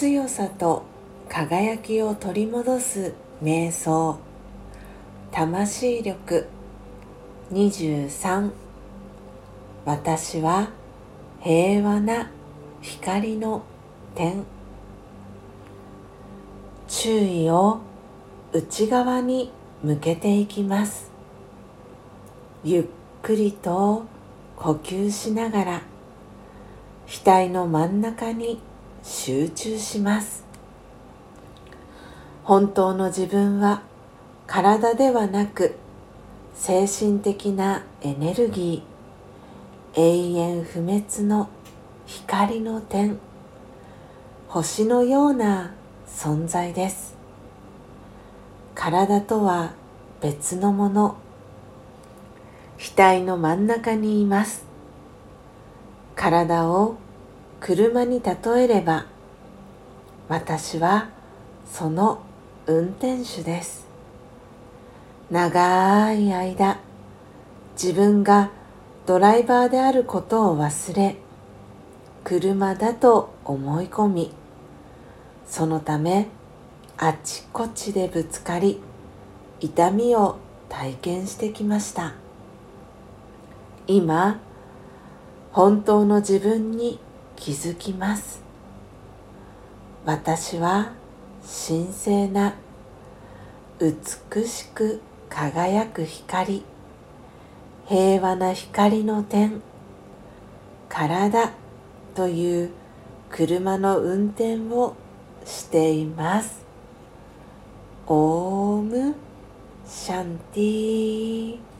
強さと輝きを取り戻す瞑想。魂力。23私は平和な光の点。注意を内側に向けていきます。ゆっくりと呼吸しながら。額の真ん中に集中します。本当の自分は体ではなく精神的なエネルギー永遠不滅の光の点星のような存在です。体とは別のもの額の真ん中にいます。体を車に例えれば私はその運転手です。長い間自分がドライバーであることを忘れ車だと思い込みそのためあちこちでぶつかり痛みを体験してきました。今本当の自分に気づきます。私は神聖な美しく輝く光平和な光の点体という車の運転をしています。オームシャンティー。